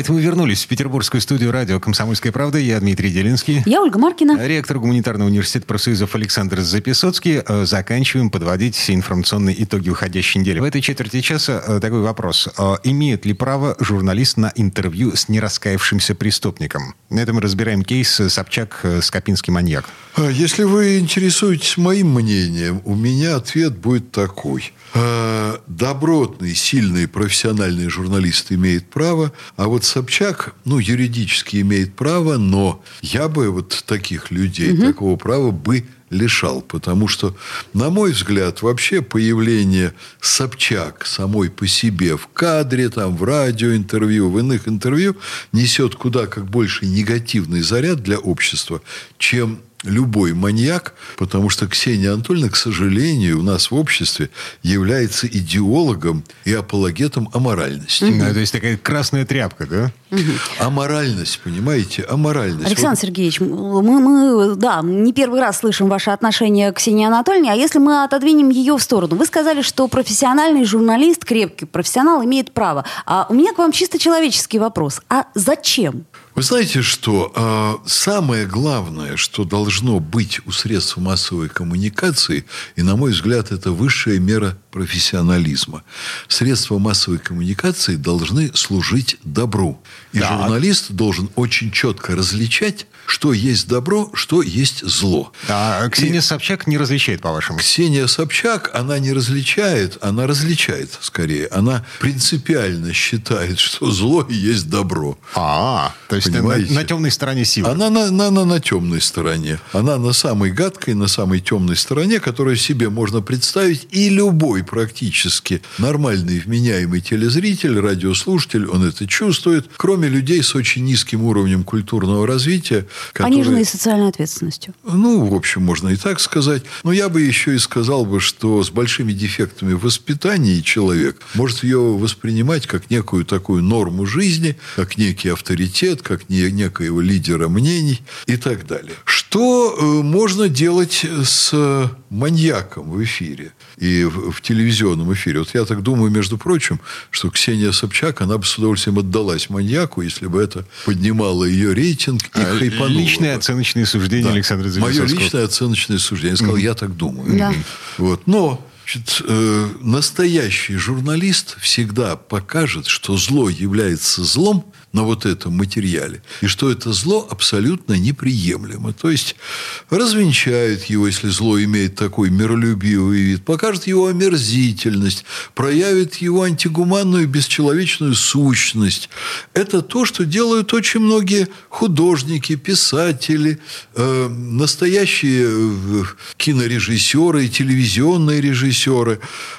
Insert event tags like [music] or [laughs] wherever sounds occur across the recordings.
Это мы вернулись в петербургскую студию радио «Комсомольская правда». Я Дмитрий Делинский. Я Ольга Маркина. Ректор гуманитарного университета профсоюзов Александр Записоцкий. Э, заканчиваем подводить информационные итоги уходящей недели. В этой четверти часа э, такой вопрос. Э, имеет ли право журналист на интервью с нераскаявшимся преступником? На этом мы разбираем кейс Собчак Скопинский маньяк. А если вы интересуетесь моим мнением, у меня ответ будет такой. Добротный, сильный, профессиональный журналист имеет право, а вот Собчак, ну, юридически имеет право, но я бы вот таких людей, угу. такого права бы лишал. Потому что, на мой взгляд, вообще появление Собчак самой по себе в кадре, там, в радиоинтервью, в иных интервью несет куда как больше негативный заряд для общества, чем любой маньяк, потому что Ксения Анатольевна, к сожалению, у нас в обществе является идеологом и апологетом аморальности. Угу. Ну, то есть такая красная тряпка, да? Угу. Аморальность, понимаете? Аморальность. Александр вот. Сергеевич, мы, мы, да, не первый раз слышим ваше отношение к Ксении Анатольевне, а если мы отодвинем ее в сторону? Вы сказали, что профессиональный журналист, крепкий профессионал имеет право. А у меня к вам чисто человеческий вопрос. А зачем? Вы знаете, что э, самое главное, что должно быть у средств массовой коммуникации, и, на мой взгляд, это высшая мера профессионализма. Средства массовой коммуникации должны служить добру. И да. журналист должен очень четко различать, что есть добро, что есть зло. А Ксения и Собчак не различает, по-вашему? Ксения Собчак, она не различает, она различает скорее. Она принципиально считает, что зло и есть добро. А, то есть на, на темной стороне силы. Она на, на, на, на темной стороне. Она на самой гадкой, на самой темной стороне, которую себе можно представить. И любой практически нормальный, вменяемый телезритель, радиослушатель, он это чувствует. Кроме людей с очень низким уровнем культурного развития, которые... Пониженной социальной ответственностью. Ну, в общем, можно и так сказать. Но я бы еще и сказал бы, что с большими дефектами в воспитании человек может ее воспринимать как некую такую норму жизни, как некий авторитет, как не, некоего лидера мнений и так далее. Что э, можно делать с маньяком в эфире и в, в телевизионном эфире? Вот я так думаю, между прочим, что Ксения Собчак, она бы с удовольствием отдалась маньяку, если бы это поднимало ее рейтинг и а, хайпануло личное оценочное суждение да. Александра Мое личное оценочное суждение. Я сказал, mm. я так думаю. Да. Вот. Но Значит, э, настоящий журналист всегда покажет, что зло является злом, на вот этом материале. И что это зло абсолютно неприемлемо. То есть развенчает его, если зло имеет такой миролюбивый вид, покажет его омерзительность, проявит его антигуманную бесчеловечную сущность. Это то, что делают очень многие художники, писатели, э, настоящие э, кинорежиссеры телевизионные режиссеры.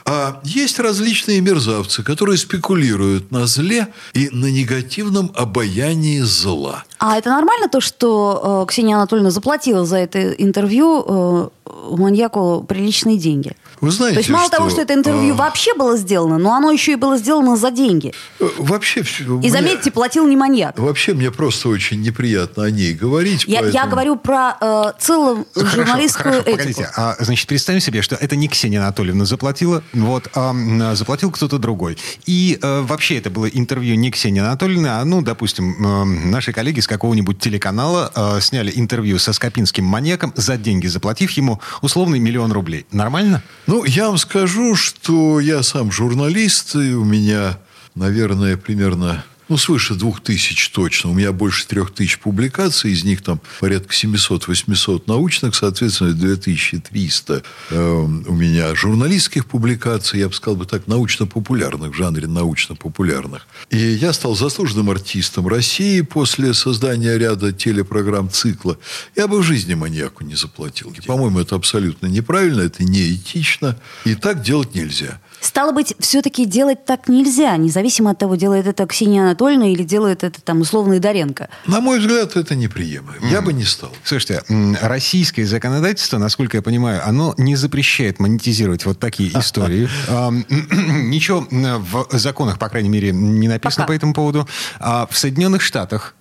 А есть различные мерзавцы, которые спекулируют на зле и на негативном обаянии зла. А это нормально то, что э, Ксения Анатольевна заплатила за это интервью э, маньяку приличные деньги? Вы знаете, То есть мало что, того, что это интервью а... вообще было сделано, но оно еще и было сделано за деньги. Э, вообще... И мне... заметьте, платил не маньяк. Вообще мне просто очень неприятно о ней говорить. Я, поэтому... я говорю про э, целую хорошо, журналистскую хорошо, этику. Погодите, а, значит, представим себе, что это не Ксения Анатольевна заплатила, вот, а заплатил кто-то другой. И э, вообще это было интервью не Ксении Анатольевны, а, ну, допустим, э, наши коллеги с какого-нибудь телеканала э, сняли интервью со скопинским маньяком за деньги, заплатив ему условный миллион рублей. Нормально? Ну, я вам скажу, что я сам журналист, и у меня, наверное, примерно ну, свыше двух тысяч точно. У меня больше трех тысяч публикаций, из них там порядка 700-800 научных, соответственно, 2300 э, у меня журналистских публикаций, я бы сказал бы так, научно-популярных, в жанре научно-популярных. И я стал заслуженным артистом России после создания ряда телепрограмм цикла. Я бы в жизни маньяку не заплатил. По-моему, это абсолютно неправильно, это неэтично, и так делать нельзя. Стало быть, все-таки делать так нельзя, независимо от того, делает это Ксения Анатольевна или делает это там условный Доренко. На мой взгляд, это неприемлемо. Mm. Я бы не стал. Слушайте, российское законодательство, насколько я понимаю, оно не запрещает монетизировать вот такие [laughs] истории. [clears throat] Ничего в законах, по крайней мере, не написано по этому поводу. А в Соединенных Штатах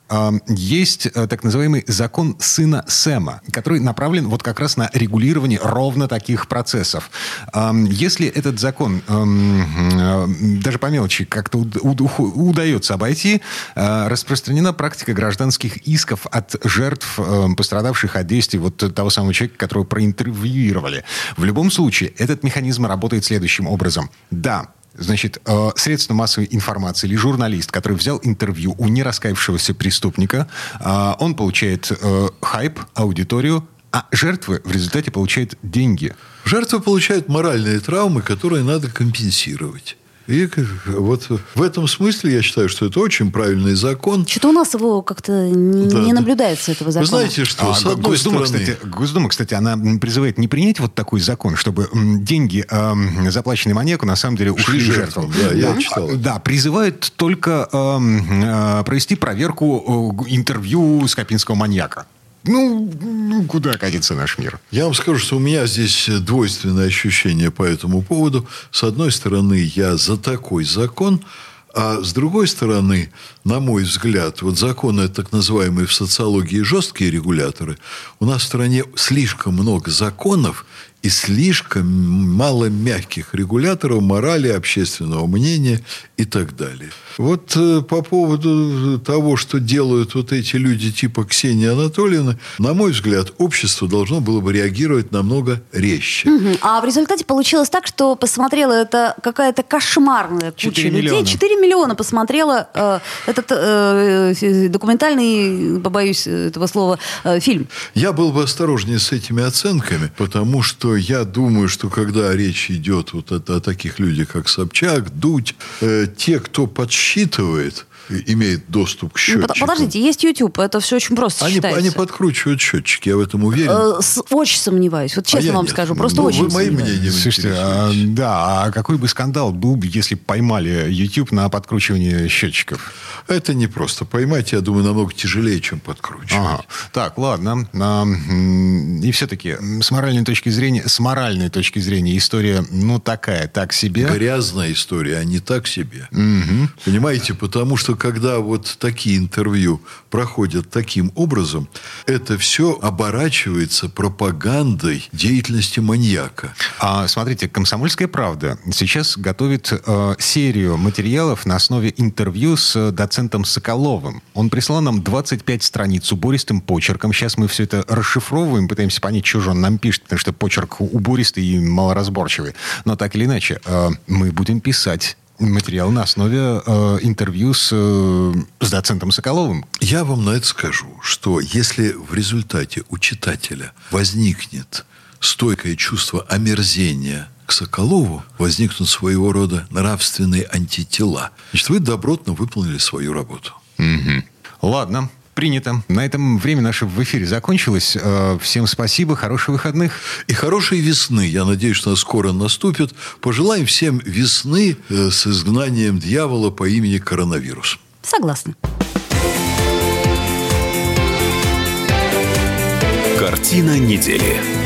есть э, так называемый закон сына Сэма, который направлен вот как раз на регулирование ровно таких процессов. Если этот закон э, даже по мелочи как-то удается обойти, э, распространена практика гражданских исков от жертв, пострадавших от действий вот того самого человека, которого проинтервьюировали. В любом случае, этот механизм работает следующим образом. Да, Значит, э, средство массовой информации или журналист, который взял интервью у нераскаявшегося преступника, э, он получает э, хайп, аудиторию, а жертвы в результате получают деньги. Жертвы получают моральные травмы, которые надо компенсировать. И вот в этом смысле я считаю, что это очень правильный закон. Что-то у нас его как-то не, да, не наблюдается, этого закона. Вы знаете, что а, с одной Госдума, стороны... Кстати, Госдума, кстати, она призывает не принять вот такой закон, чтобы деньги, э, заплаченные маньяку, на самом деле ушли жертвам. Да, я да, читал. Да, призывают только э, э, провести проверку э, интервью Скопинского маньяка. Ну, ну, куда катится наш мир? Я вам скажу, что у меня здесь двойственное ощущение по этому поводу. С одной стороны, я за такой закон, а с другой стороны, на мой взгляд, вот законы, так называемые в социологии жесткие регуляторы, у нас в стране слишком много законов, и слишком мало мягких регуляторов морали, общественного мнения и так далее. Вот э, по поводу того, что делают вот эти люди типа Ксении Анатольевны, на мой взгляд, общество должно было бы реагировать намного резче. Угу. А в результате получилось так, что посмотрела это какая-то кошмарная куча людей. Миллиона. 4 миллиона посмотрела э, этот э, документальный, побоюсь этого слова, э, фильм. Я был бы осторожнее с этими оценками, потому что я думаю, что когда речь идет вот о, о таких людях, как Собчак, Дудь, э, те, кто подсчитывает, имеет доступ к ну, счетчику. Подождите, есть YouTube, это все очень просто они, считается. Они подкручивают счетчики, я в этом уверен. Э, с, очень сомневаюсь, вот честно а вам нет. скажу, просто ну, очень вы моим мнением Слушайте, а, да, а какой бы скандал был бы, если поймали YouTube на подкручивание счетчиков? Это не просто поймать, я думаю, намного тяжелее, чем подкручивать. Ага. Так, ладно. А, и все-таки с моральной точки зрения, с моральной точки зрения история, ну, такая, так себе. Грязная история, а не так себе. Угу. Понимаете, потому что когда вот такие интервью проходят таким образом, это все оборачивается пропагандой деятельности маньяка. А, смотрите, «Комсомольская правда» сейчас готовит э, серию материалов на основе интервью с доцентом Соколовым. Он прислал нам 25 страниц убористым почерком. Сейчас мы все это расшифровываем, пытаемся понять, что же он нам пишет, потому что почерк убористый и малоразборчивый. Но так или иначе, э, мы будем писать материал на основе э, интервью с, э, с доцентом Соколовым. Я вам на это скажу, что если в результате у читателя возникнет стойкое чувство омерзения к Соколову, возникнут своего рода нравственные антитела. Значит, вы добротно выполнили свою работу. Угу. Ладно, Принято. На этом время наше в эфире закончилось. Э, всем спасибо, хороших выходных. И хорошей весны. Я надеюсь, что она скоро наступит. Пожелаем всем весны э, с изгнанием дьявола по имени коронавирус. Согласна. Картина недели.